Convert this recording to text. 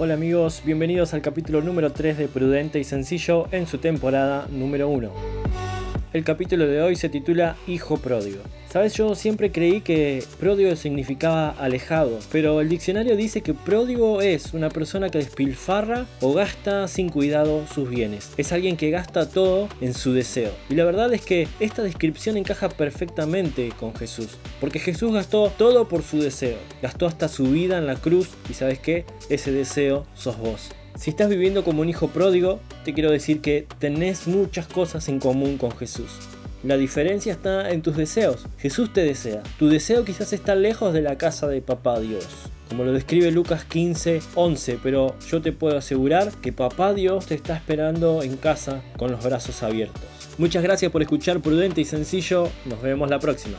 Hola amigos, bienvenidos al capítulo número 3 de Prudente y Sencillo en su temporada número 1. El capítulo de hoy se titula Hijo pródigo. Sabes, yo siempre creí que pródigo significaba alejado, pero el diccionario dice que pródigo es una persona que despilfarra o gasta sin cuidado sus bienes. Es alguien que gasta todo en su deseo. Y la verdad es que esta descripción encaja perfectamente con Jesús, porque Jesús gastó todo por su deseo. Gastó hasta su vida en la cruz y sabes qué, ese deseo sos vos. Si estás viviendo como un hijo pródigo, te quiero decir que tenés muchas cosas en común con Jesús. La diferencia está en tus deseos. Jesús te desea. Tu deseo quizás está lejos de la casa de papá Dios. Como lo describe Lucas 15, 11, pero yo te puedo asegurar que papá Dios te está esperando en casa con los brazos abiertos. Muchas gracias por escuchar Prudente y Sencillo. Nos vemos la próxima.